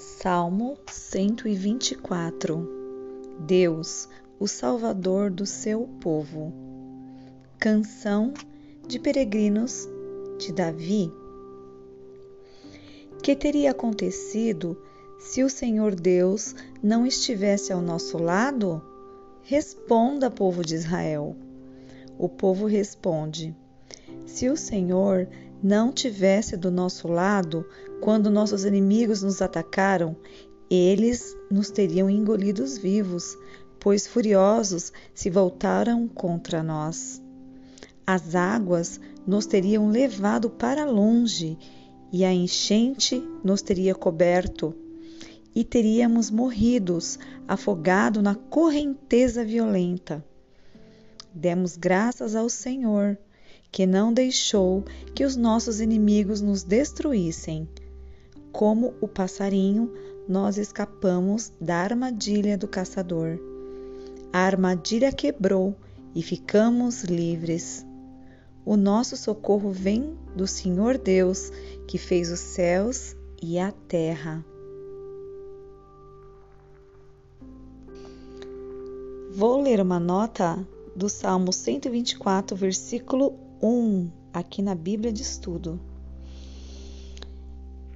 Salmo 124 Deus, o Salvador do seu povo. Canção de peregrinos de Davi. Que teria acontecido se o Senhor Deus não estivesse ao nosso lado? Responda, povo de Israel. O povo responde: Se o Senhor não tivesse do nosso lado quando nossos inimigos nos atacaram, eles nos teriam engolidos vivos, pois furiosos se voltaram contra nós. As águas nos teriam levado para longe e a enchente nos teria coberto, e teríamos morridos, afogado na correnteza violenta. Demos graças ao Senhor que não deixou que os nossos inimigos nos destruíssem. Como o passarinho, nós escapamos da armadilha do caçador. A armadilha quebrou e ficamos livres. O nosso socorro vem do Senhor Deus, que fez os céus e a terra. Vou ler uma nota do Salmo 124, versículo 1 aqui na Bíblia de Estudo.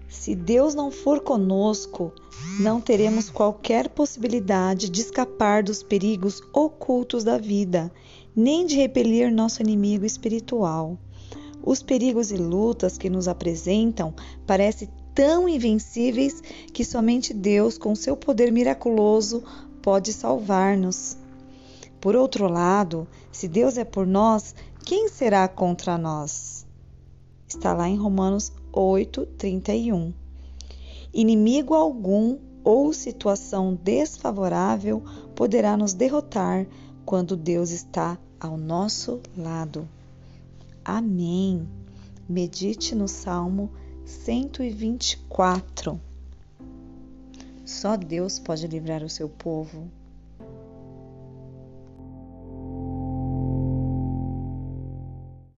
Se Deus não for conosco, não teremos qualquer possibilidade de escapar dos perigos ocultos da vida, nem de repelir nosso inimigo espiritual. Os perigos e lutas que nos apresentam parecem tão invencíveis que somente Deus, com seu poder miraculoso, pode salvar-nos. Por outro lado, se Deus é por nós, quem será contra nós? Está lá em Romanos 8, 31. Inimigo algum ou situação desfavorável poderá nos derrotar quando Deus está ao nosso lado. Amém. Medite no Salmo 124. Só Deus pode livrar o seu povo.